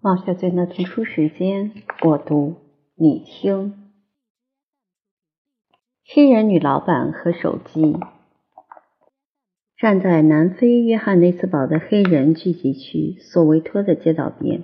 冒下最的读书时间，我读你听。黑人女老板和手机。站在南非约翰内斯堡的黑人聚集区索维托的街道边，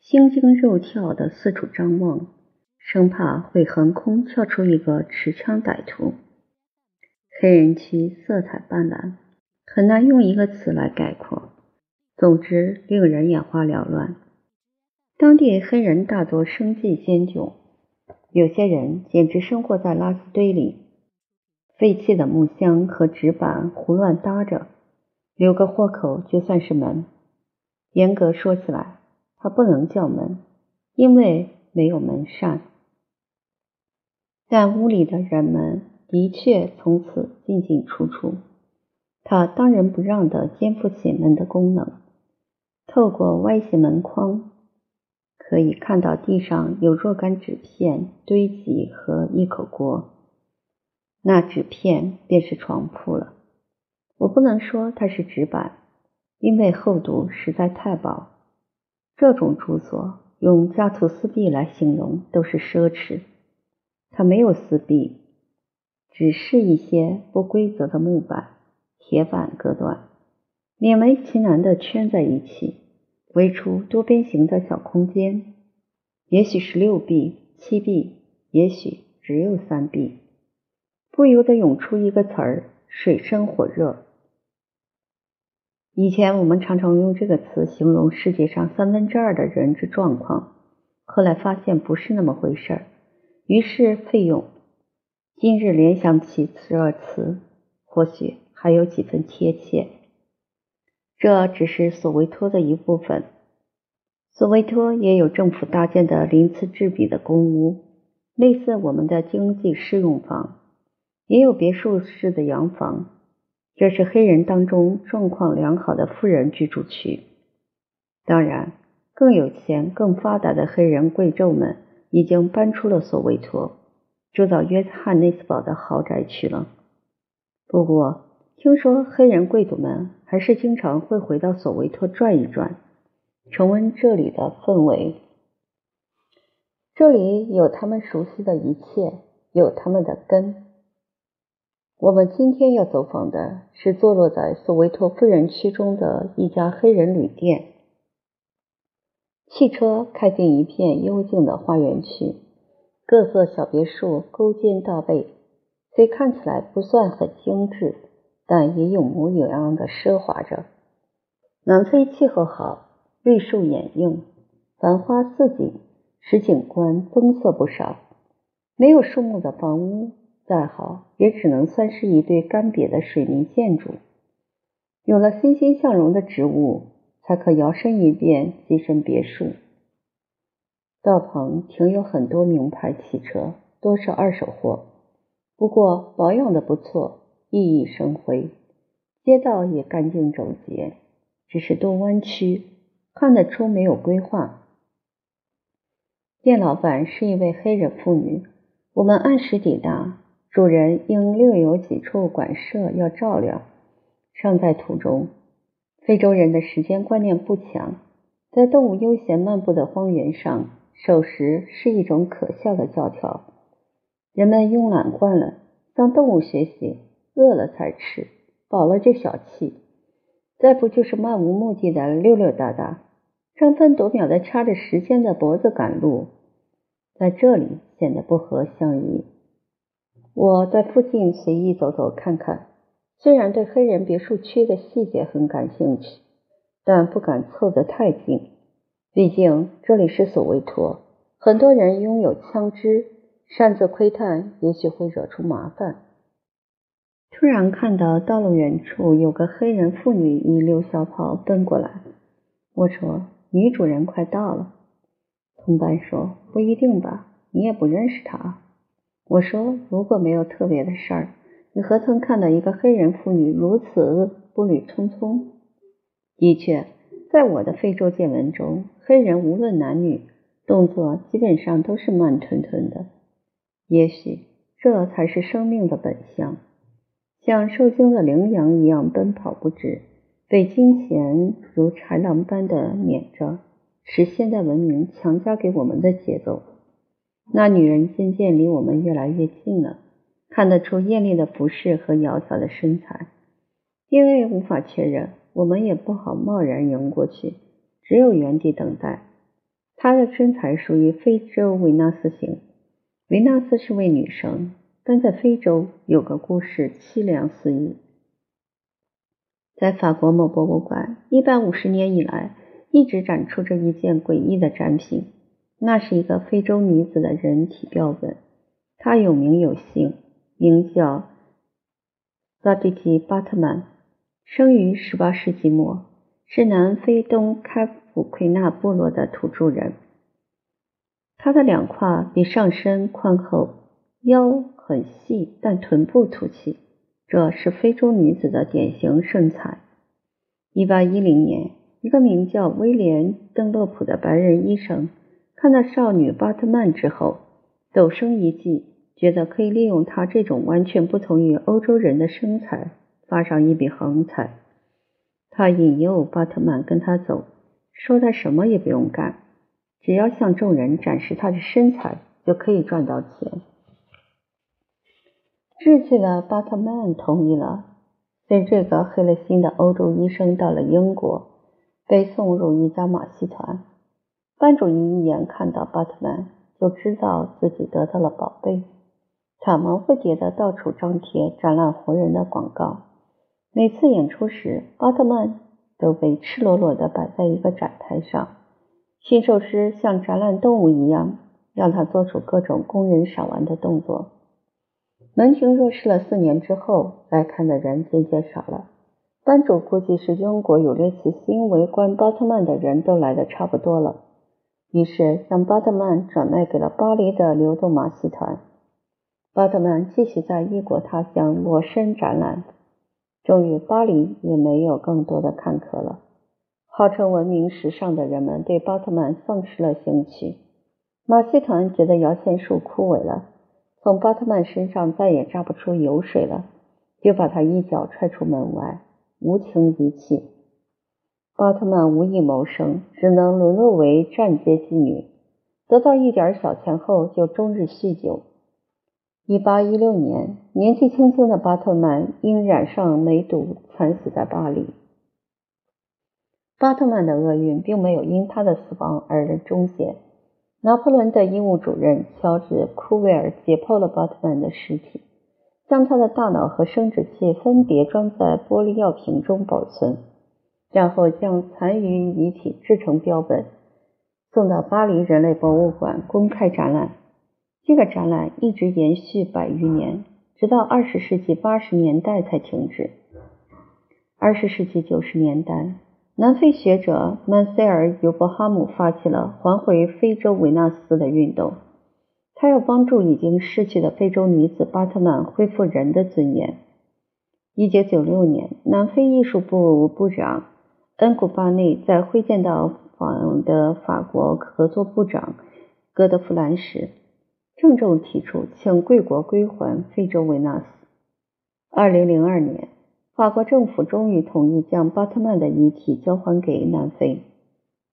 心惊肉跳的四处张望，生怕会横空跳出一个持枪歹徒。黑人区色彩斑斓，很难用一个词来概括。总之，令人眼花缭乱。当地黑人大多生计艰窘，有些人简直生活在垃圾堆里，废弃的木箱和纸板胡乱搭着，留个豁口就算是门。严格说起来，它不能叫门，因为没有门扇。但屋里的人们的确从此进进出出，它当仁不让地肩负起门的功能。透过歪斜门框，可以看到地上有若干纸片堆积和一口锅。那纸片便是床铺了。我不能说它是纸板，因为厚度实在太薄。这种住所用家徒四壁来形容都是奢侈。它没有四壁，只是一些不规则的木板、铁板隔断。勉为其难地圈在一起，围出多边形的小空间，也许是六臂、七臂，也许只有三臂。不由得涌出一个词儿：水深火热。以前我们常常用这个词形容世界上三分之二的人之状况，后来发现不是那么回事儿，于是废用。今日联想起这词，或许还有几分贴切。这只是索维托的一部分。索维托也有政府搭建的鳞次栉比的公屋，类似我们的经济适用房，也有别墅式的洋房。这是黑人当中状况良好的富人居住区。当然，更有钱、更发达的黑人贵胄们已经搬出了索维托，住到约翰内斯堡的豪宅去了。不过，听说黑人贵族们还是经常会回到索维托转一转，重温这里的氛围。这里有他们熟悉的一切，有他们的根。我们今天要走访的是坐落在索维托富人区中的一家黑人旅店。汽车开进一片幽静的花园区，各色小别墅勾肩搭背，虽看起来不算很精致。但也有模有样的奢华着。南非气候好，绿树掩映，繁花似锦，使景观增色不少。没有树木的房屋再好，也只能算是一对干瘪的水泥建筑。有了欣欣向荣的植物，才可摇身一变跻身别墅。道旁停有很多名牌汽车，多是二手货，不过保养的不错。熠熠生辉，街道也干净整洁，只是多弯曲，看得出没有规划。店老板是一位黑人妇女，我们按时抵达，主人应另有几处馆舍要照料，尚在途中。非洲人的时间观念不强，在动物悠闲漫步的荒原上，守时是一种可笑的教条。人们慵懒惯了，向动物学习。饿了才吃，饱了就小气，再不就是漫无目的的溜溜达达，争分夺秒的掐着时间的脖子赶路，在这里显得不合相宜。我在附近随意走走看看，虽然对黑人别墅区的细节很感兴趣，但不敢凑得太近，毕竟这里是索维托，很多人拥有枪支，擅自窥探也许会惹出麻烦。突然看到道路远处有个黑人妇女一溜小跑奔过来，我说：“女主人快到了。”同伴说：“不一定吧，你也不认识她。”我说：“如果没有特别的事儿，你何曾看到一个黑人妇女如此步履匆匆？”的确，在我的非洲见闻中，黑人无论男女，动作基本上都是慢吞吞的。也许这才是生命的本相。像受惊的羚羊一样奔跑不止，被金钱如豺狼般的撵着，是现代文明强加给我们的节奏。那女人渐渐离我们越来越近了，看得出艳丽的服饰和窈窕的身材。因为无法确认，我们也不好贸然迎过去，只有原地等待。她的身材属于非洲维纳斯型。维纳斯是位女神，但在非洲有个故事凄凉四溢。在法国某博物馆，一百五十年以来一直展出着一件诡异的展品，那是一个非洲女子的人体标本。她有名有姓，名叫萨蒂提·巴特曼，生于十八世纪末，是南非东开普奎纳部落的土著人。她的两胯比上身宽厚，腰很细，但臀部凸起，这是非洲女子的典型身材。一八一零年，一个名叫威廉·邓洛普的白人医生看到少女巴特曼之后，陡生一计，觉得可以利用她这种完全不同于欧洲人的身材，发上一笔横财。他引诱巴特曼跟他走，说他什么也不用干。只要向众人展示他的身材，就可以赚到钱。志气的巴特曼同意了。随这个黑了心的欧洲医生到了英国，被送入一家马戏团。班主任一眼看到巴特曼，就知道自己得到了宝贝。他忙不迭地到处张贴展览活人的广告。每次演出时，巴特曼都被赤裸裸地摆在一个展台上。驯兽师像展览动物一样，让他做出各种供人赏玩的动作。门庭若市了四年之后，来看的人渐渐少了。班主估计是英国有猎奇心围观巴特曼的人都来的差不多了，于是将巴特曼转卖给了巴黎的流动马戏团。巴特曼继续在异国他乡裸身展览，终于巴黎也没有更多的看客了。号称闻名时尚的人们对巴特曼丧失了兴趣，马戏团觉得摇钱树枯萎了，从巴特曼身上再也榨不出油水了，就把他一脚踹出门外，无情遗弃。巴特曼无以谋生，只能沦落为站街妓女，得到一点小钱后就终日酗酒。一八一六年，年纪轻轻的巴特曼因染上梅毒惨死在巴黎。巴特曼的厄运并没有因他的死亡而终结。拿破仑的医务主任乔治·库维尔解剖了巴特曼的尸体，将他的大脑和生殖器分别装在玻璃药瓶中保存，然后将残余遗体制成标本，送到巴黎人类博物馆公开展览。这个展览一直延续百余年，直到二十世纪八十年代才停止。二十世纪九十年代。南非学者曼塞尔·尤伯哈姆发起了还回非洲维纳斯的运动，他要帮助已经逝去的非洲女子巴特曼恢复人的尊严。一九九六年，南非艺术部部长恩古巴内在会见到访的法国合作部长戈德弗兰时，郑重提出请贵国归还非洲维纳斯。二零零二年。法国政府终于同意将巴特曼的遗体交还给南非。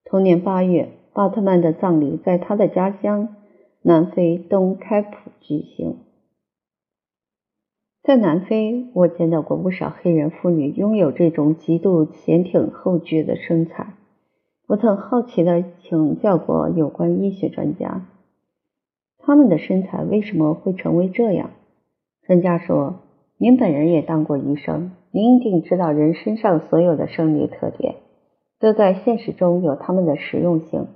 同年八月，巴特曼的葬礼在他的家乡南非东开普举行。在南非，我见到过不少黑人妇女拥有这种极度前挺后撅的身材。我曾好奇地请教过有关医学专家，他们的身材为什么会成为这样？专家说：“您本人也当过医生。”您一定知道，人身上所有的生理特点都在现实中有它们的实用性。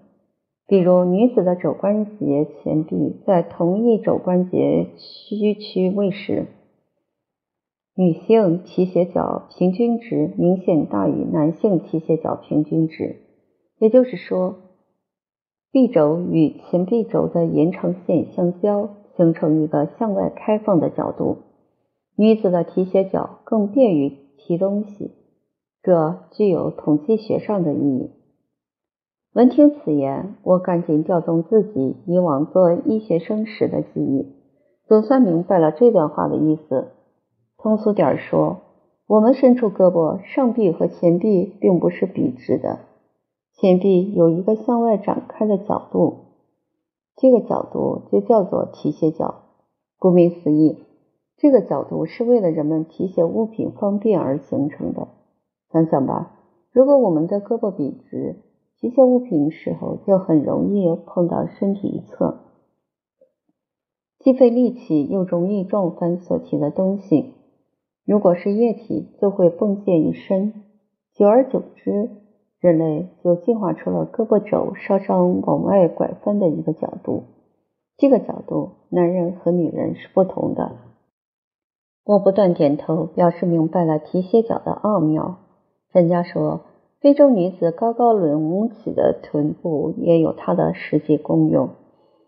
比如，女子的肘关节前臂在同一肘关节屈曲位时，女性提鞋脚平均值明显大于男性提鞋脚平均值。也就是说，臂轴与前臂轴的延长线相交，形成一个向外开放的角度。女子的提鞋脚更便于提东西，这具有统计学上的意义。闻听此言，我赶紧调动自己以往做医学生时的记忆，总算明白了这段话的意思。通俗点说，我们伸出胳膊，上臂和前臂并不是笔直的，前臂有一个向外展开的角度，这个角度就叫做提鞋角。顾名思义，这个角度是为了人们提携物品方便而形成的。想想吧，如果我们的胳膊笔直，提携物品时候就很容易碰到身体一侧，既费力气又容易撞翻所提的东西。如果是液体，就会迸溅一身。久而久之，人类就进化出了胳膊肘稍稍往外拐翻的一个角度。这个角度，男人和女人是不同的。我不断点头，表示明白了提鞋脚的奥妙。专家说。非洲女子高高隆起的臀部也有它的实际功用。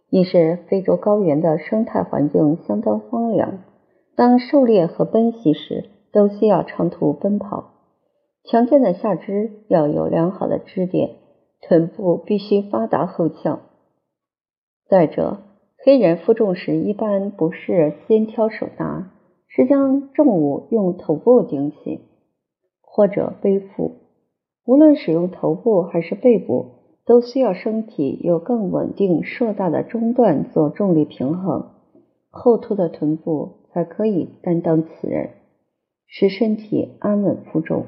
一是非洲高原的生态环境相当荒凉，当狩猎和奔袭时都需要长途奔跑，强健的下肢要有良好的支点，臀部必须发达后翘。再者，黑人负重时一般不是肩挑手拿，是将重物用头部顶起或者背负。无论使用头部还是背部，都需要身体有更稳定硕大的中段做重力平衡，后凸的臀部才可以担当此任，使身体安稳负重。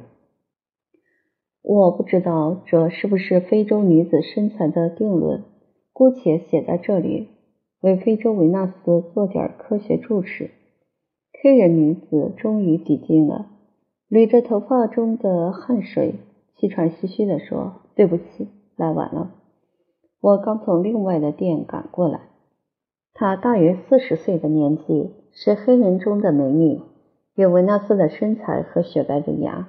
我不知道这是不是非洲女子身材的定论，姑且写在这里，为非洲维纳斯做点科学注释。黑人女子终于抵近了，捋着头发中的汗水。气喘吁吁地说：“对不起，来晚了。我刚从另外的店赶过来。她大约四十岁的年纪，是黑人中的美女，有维纳斯的身材和雪白的牙，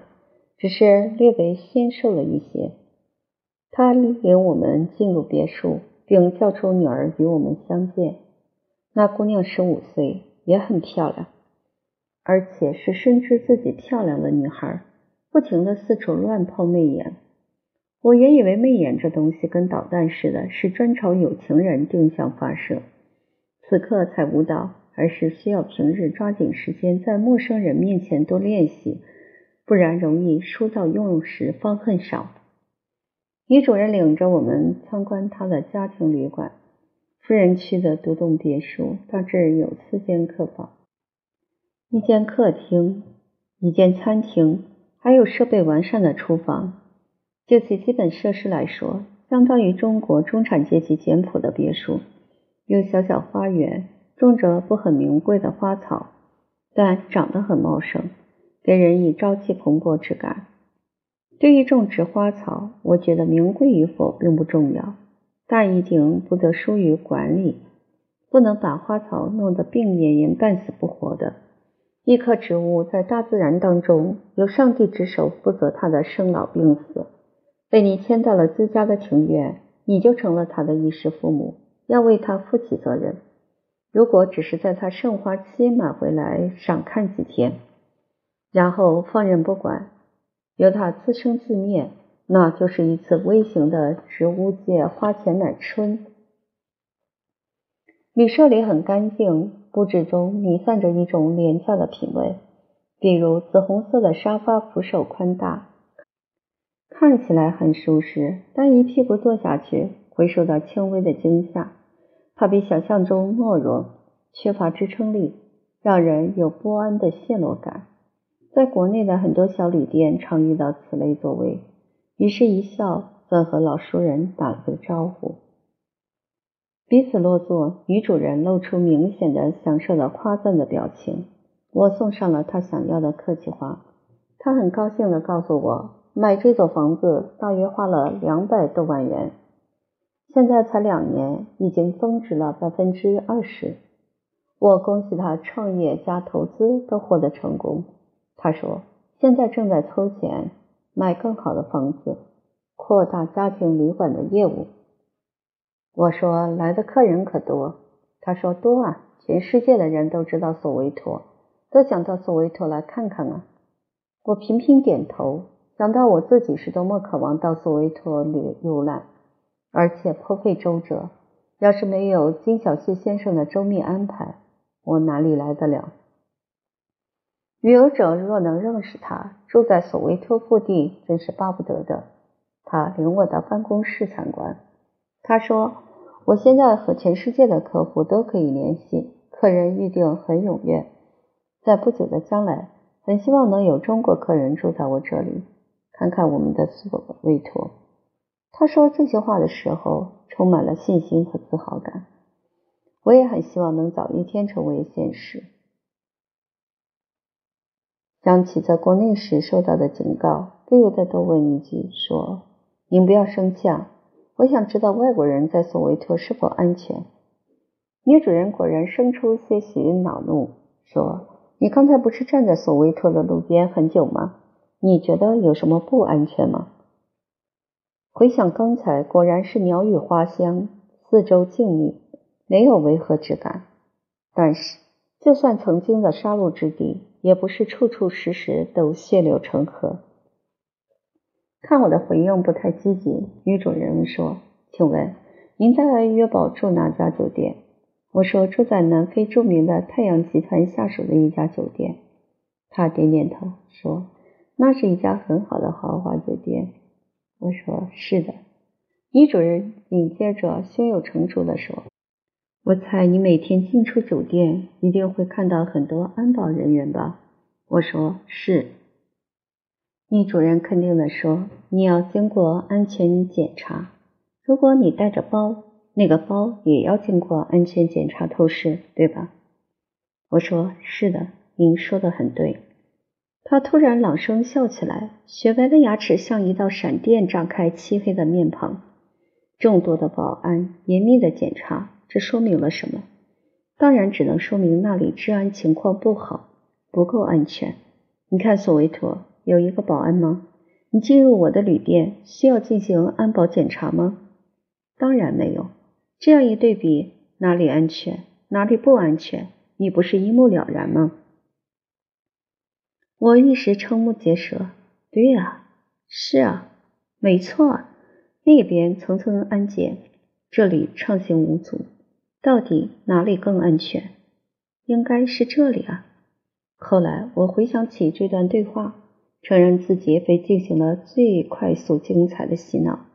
只是略微纤瘦了一些。她领我们进入别墅，并叫出女儿与我们相见。那姑娘十五岁，也很漂亮，而且是深知自己漂亮的女孩。”不停的四处乱抛媚眼，我原以为媚眼这东西跟导弹似的，是专朝有情人定向发射。此刻才悟到，而是需要平日抓紧时间在陌生人面前多练习，不然容易书到用时方恨少。女主人领着我们参观她的家庭旅馆，富人区的独栋别墅，大致有四间客房，一间客厅，一间餐厅。还有设备完善的厨房，就其基本设施来说，相当于中国中产阶级简朴的别墅。有小小花园，种着不很名贵的花草，但长得很茂盛，给人以朝气蓬勃之感。对于种植花草，我觉得名贵与否并不重要，但一定不得疏于管理，不能把花草弄得病恹恹、半死不活的。一棵植物在大自然当中，由上帝之手负责它的生老病死。被你牵到了自家的庭院，你就成了它的衣食父母，要为它负起责任。如果只是在它盛花期买回来赏看几天，然后放任不管，由它自生自灭，那就是一次微型的植物界花钱买春。旅社里很干净。布置中弥散着一种廉价的品味，比如紫红色的沙发扶手宽大，看起来很舒适，但一屁股坐下去会受到轻微的惊吓。它比想象中懦弱，缺乏支撑力，让人有不安的陷落感。在国内的很多小旅店常遇到此类座位，于是一笑，算和老熟人打了个招呼。彼此落座，女主人露出明显的享受的夸赞的表情。我送上了她想要的客气话，她很高兴地告诉我，买这座房子大约花了两百多万元，现在才两年，已经增值了百分之二十。我恭喜她创业加投资都获得成功。她说，现在正在凑钱买更好的房子，扩大家庭旅馆的业务。我说来的客人可多，他说多啊，全世界的人都知道索维托，都想到索维托来看看啊。我频频点头，想到我自己是多么渴望到索维托旅游览，而且颇费周折。要是没有金小旭先生的周密安排，我哪里来得了？旅游者若能认识他，住在索维托腹地，真是巴不得的。他领我到办公室参观。他说：“我现在和全世界的客户都可以联系，客人预订很踊跃。在不久的将来，很希望能有中国客人住在我这里，看看我们的索维托。”他说这些话的时候，充满了信心和自豪感。我也很希望能早一天成为现实。想起在国内时受到的警告，不由得多问一句：“说，您不要生气啊！我想知道外国人在索维托是否安全。”女主人果然生出些许恼怒，说：“你刚才不是站在索维托的路边很久吗？你觉得有什么不安全吗？”回想刚才，果然是鸟语花香，四周静谧，没有违和之感。但是，就算曾经的杀戮之地，也不是处处时时都血流成河。看我的回应不太积极，女主人说：“请问您在约堡住哪家酒店？”我说：“住在南非著名的太阳集团下属的一家酒店。”她点点头说：“那是一家很好的豪华酒店。”我说：“是的。”女主人紧接着胸有成竹地说。我猜你每天进出酒店一定会看到很多安保人员吧？我说是。女主人肯定的说：“你要经过安全检查，如果你带着包，那个包也要经过安全检查透视，对吧？”我说：“是的，您说的很对。”他突然朗声笑起来，雪白的牙齿像一道闪电炸开漆黑的面庞。众多的保安严密的检查。这说明了什么？当然只能说明那里治安情况不好，不够安全。你看，索维托有一个保安吗？你进入我的旅店需要进行安保检查吗？当然没有。这样一对比，哪里安全，哪里不安全，你不是一目了然吗？我一时瞠目结舌。对呀，是啊，没错，那边层层安检，这里畅行无阻。到底哪里更安全？应该是这里啊。后来我回想起这段对话，承认自己被进行了最快速、精彩的洗脑。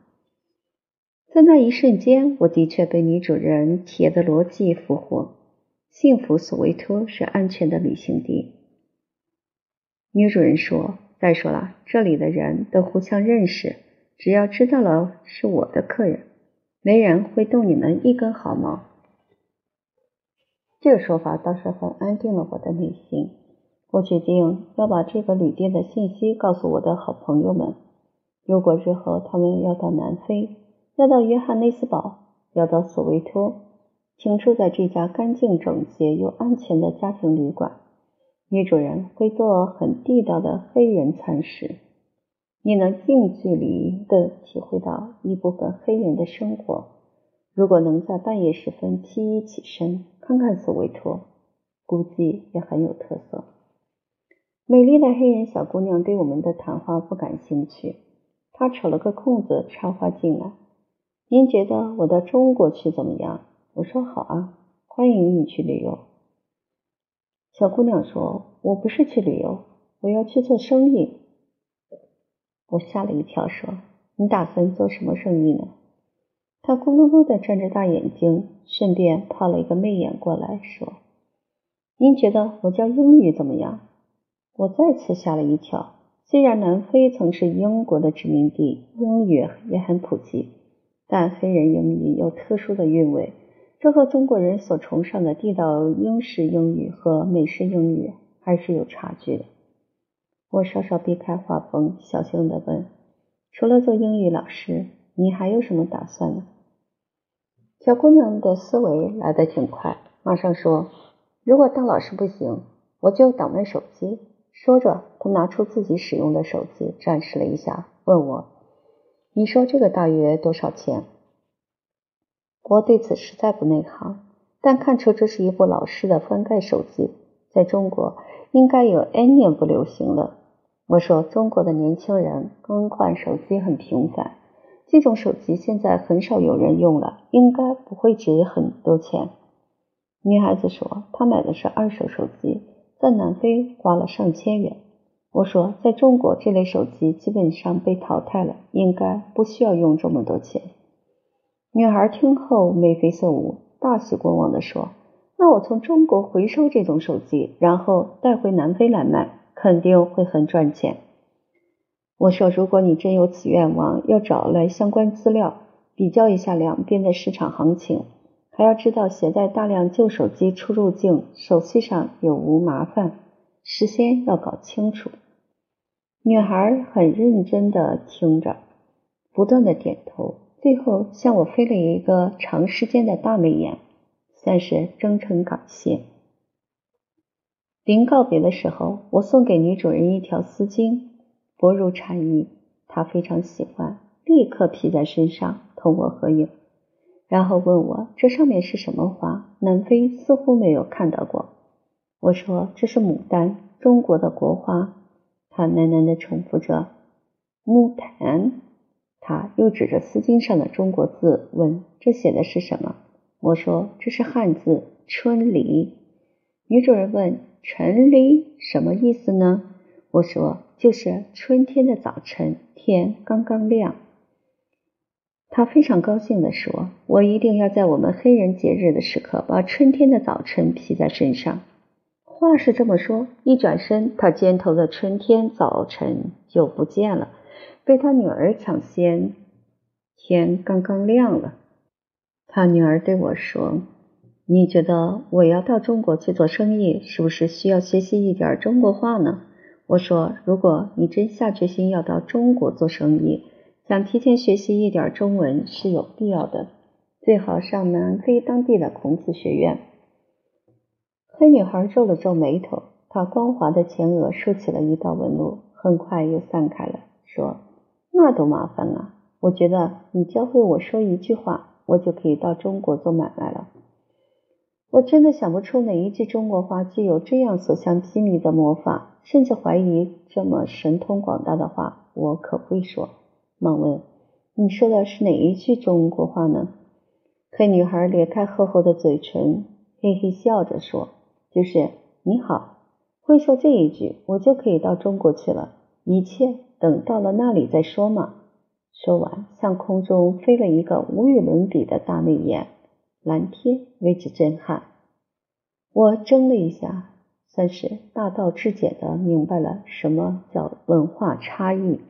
在那一瞬间，我的确被女主人企业的逻辑俘获。幸福索维托是安全的旅行地。女主人说：“再说了，这里的人都互相认识，只要知道了是我的客人，没人会动你们一根毫毛。”这个说法倒是很安定了我的内心。我决定要把这个旅店的信息告诉我的好朋友们。如果日后他们要到南非，要到约翰内斯堡，要到索维托，请住在这家干净整洁又安全的家庭旅馆。女主人会做很地道的黑人餐食，你能近距离的体会到一部分黑人的生活。如果能在半夜时分披衣起身，看看索维托，估计也很有特色。美丽的黑人小姑娘对我们的谈话不感兴趣，她扯了个空子插话进来：“您觉得我到中国去怎么样？”我说：“好啊，欢迎你去旅游。”小姑娘说：“我不是去旅游，我要去做生意。”我吓了一跳，说：“你打算做什么生意呢？”他咕噜噜的转着大眼睛，顺便抛了一个媚眼过来，说：“您觉得我教英语怎么样？”我再次吓了一跳。虽然南非曾是英国的殖民地，英语也很普及，但黑人英语有特殊的韵味，这和中国人所崇尚的地道英式英语和美式英语还是有差距的。我稍稍避开画风，小心的问：“除了做英语老师？”你还有什么打算呢？小姑娘的思维来得挺快，马上说：“如果当老师不行，我就倒卖手机。”说着，他拿出自己使用的手机，展示了一下，问我：“你说这个大约多少钱？”我对此实在不内行，但看出这是一部老式的翻盖手机，在中国应该有 N 年不流行了。我说：“中国的年轻人更换手机很频繁。”这种手机现在很少有人用了，应该不会值很多钱。女孩子说，她买的是二手手机，在南非花了上千元。我说，在中国这类手机基本上被淘汰了，应该不需要用这么多钱。女孩听后眉飞色舞，大喜过望地说：“那我从中国回收这种手机，然后带回南非来卖，肯定会很赚钱。”我说：“如果你真有此愿望，要找来相关资料，比较一下两边的市场行情，还要知道携带大量旧手机出入境手续上有无麻烦，事先要搞清楚。”女孩很认真的听着，不断的点头，最后向我飞了一个长时间的大媚眼，算是真诚感谢。临告别的时候，我送给女主人一条丝巾。薄如蝉翼，她非常喜欢，立刻披在身上同我合影，然后问我这上面是什么花？南非似乎没有看到过。我说这是牡丹，中国的国花。他喃喃地重复着牡丹。他又指着丝巾上的中国字问这写的是什么？我说这是汉字春梨。女主人问春梨什么意思呢？我说。就是春天的早晨，天刚刚亮。他非常高兴地说：“我一定要在我们黑人节日的时刻，把春天的早晨披在身上。”话是这么说，一转身，他肩头的春天早晨就不见了，被他女儿抢先。天刚刚亮了，他女儿对我说：“你觉得我要到中国去做生意，是不是需要学习一点中国话呢？”我说：“如果你真下决心要到中国做生意，想提前学习一点中文是有必要的，最好上南非当地的孔子学院。”黑女孩皱了皱眉头，她光滑的前额竖起了一道纹路，很快又散开了，说：“那多麻烦啊！我觉得你教会我说一句话，我就可以到中国做买卖了。”我真的想不出哪一句中国话具有这样所向披靡的魔法，甚至怀疑这么神通广大的话我可会说。忙问：“你说的是哪一句中国话呢？”黑女孩咧开厚厚的嘴唇，嘿嘿笑着说：“就是你好，会说这一句，我就可以到中国去了。一切等到了那里再说嘛。”说完，向空中飞了一个无与伦比的大媚眼。蓝天为之震撼，我怔了一下，算是大道至简的明白了什么叫文化差异。